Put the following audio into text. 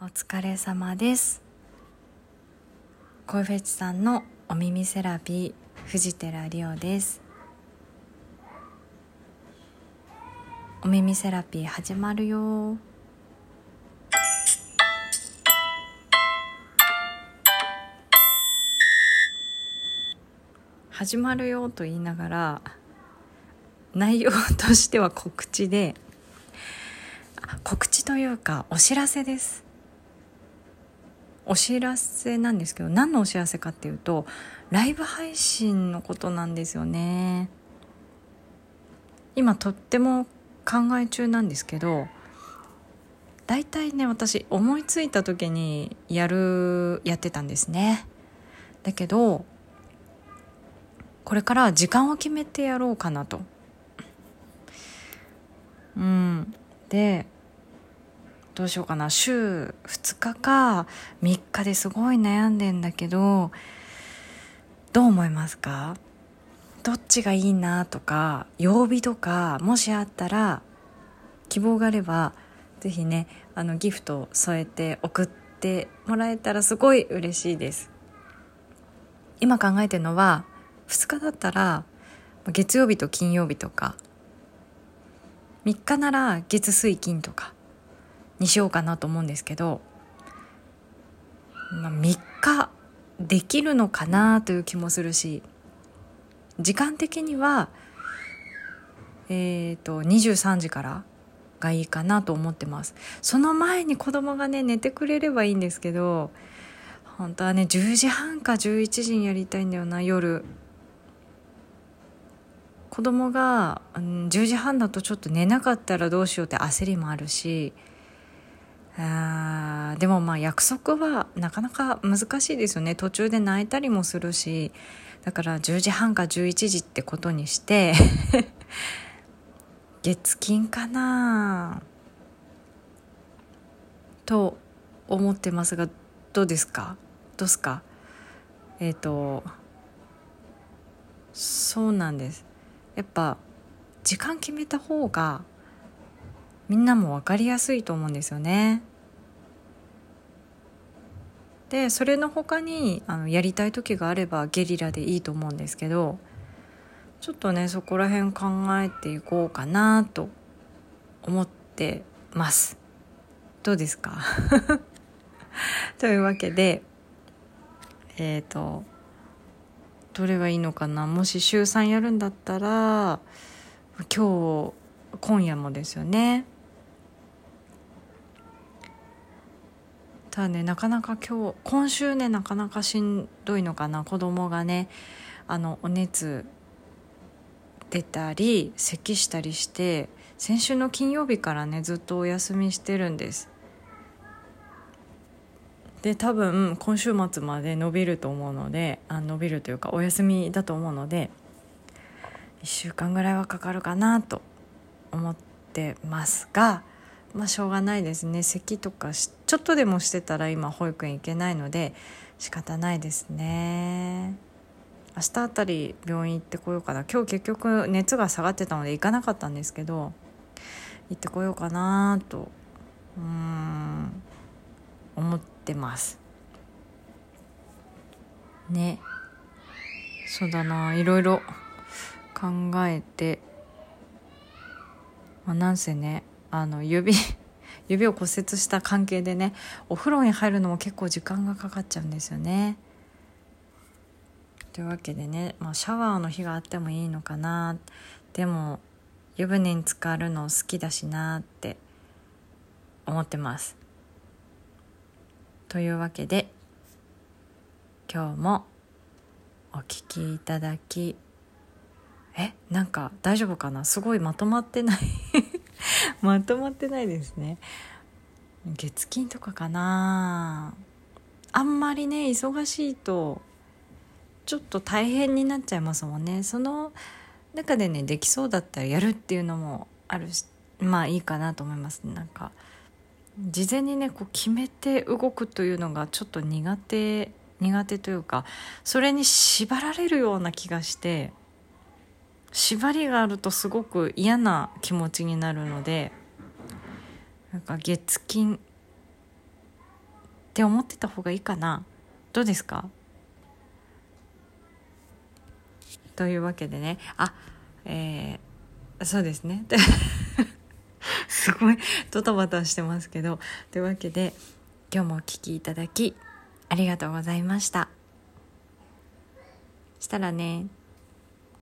お疲れ様です。声フェチさんのお耳セラピー藤寺理央です。お耳セラピー始まるよ。始まるよと言いながら内容としては告知で告知というかお知らせです。お知らせなんですけど何のお知らせかっていうとライブ配信のことなんですよね。今とっても考え中なんですけど大体ね私思いついた時にやるやってたんですね。だけどこれから時間を決めてやろうかなと。うん。でどうしようかな。週2日か3日ですごい悩んでんだけどどう思いますか？どっちがいいなとか曜日とかもしあったら希望があれば是非ねあのギフトを添えて送ってもらえたらすごい嬉しいです。今考えてるのは2日だったら月曜日と金曜日とか3日なら月水金とかにしようかなと思うんですけど、まあ、3日できるのかなという気もするし時間的にはえっ、ー、と23時からがいいかなと思ってます。その前に子供がね寝てくれればいいんですけど本当はね10時半か11時にやりたいんだよな夜。子供が、うん、10時半だとちょっと寝なかったらどうしようって焦りもあるしあでもまあ約束はなかなか難しいですよね。途中で泣いたりもするしだから10時半か11時ってことにして 月金かな。と思ってますがどうですか？どうすか？えっ、ー、とそうなんです。やっぱ時間決めた方がみんなも分かりやすいと思うんですよね。でそれの他にあのやりたい時があればゲリラでいいと思うんですけどちょっとねそこら辺考えていこうかなと思ってます。どうですか？というわけでえっ、ー、とどれがいいのかな？もし週3やるんだったら今日今夜もですよねただねなかなか今日今週ねなかなかしんどいのかな。子供がねあのお熱出たり咳したりして先週の金曜日からねずっとお休みしてるんです。で多分今週末まで伸びると思うのであ伸びるというかお休みだと思うので1週間ぐらいはかかるかなと思ってますがまあしょうがないですね。咳とかしてちょっとでもしてたら今保育園行けないので仕方ないですね。明日あたり病院行ってこようかな。今日結局熱が下がってたので行かなかったんですけど行ってこようかなとうん思ってます。ね。そうだな。いろいろ考えてまあなんせねあの指指を骨折した関係でねお風呂に入るのも結構時間がかかっちゃうんですよね。というわけでね、まあ、シャワーの日があってもいいのかなでも湯船に浸かるの好きだしなって思ってます。というわけで今日もお聴きいただきえなんか大丈夫かな？すごいまとまってないまとまってないですね。月金とかかな。あんまりね忙しいとちょっと大変になっちゃいますもんね。その中でねできそうだったらやるっていうのもあるしまあいいかなと思います。なんか事前にねこう決めて動くというのがちょっと苦手苦手というかそれに縛られるような気がして縛りがあるとすごく嫌な気持ちになるのでなんか月金って思ってた方がいいかな。どうですか？というわけでね。あえー、そうですね。すごいドタバタしてますけど。というわけで今日もお聴きいただきありがとうございました。したらね。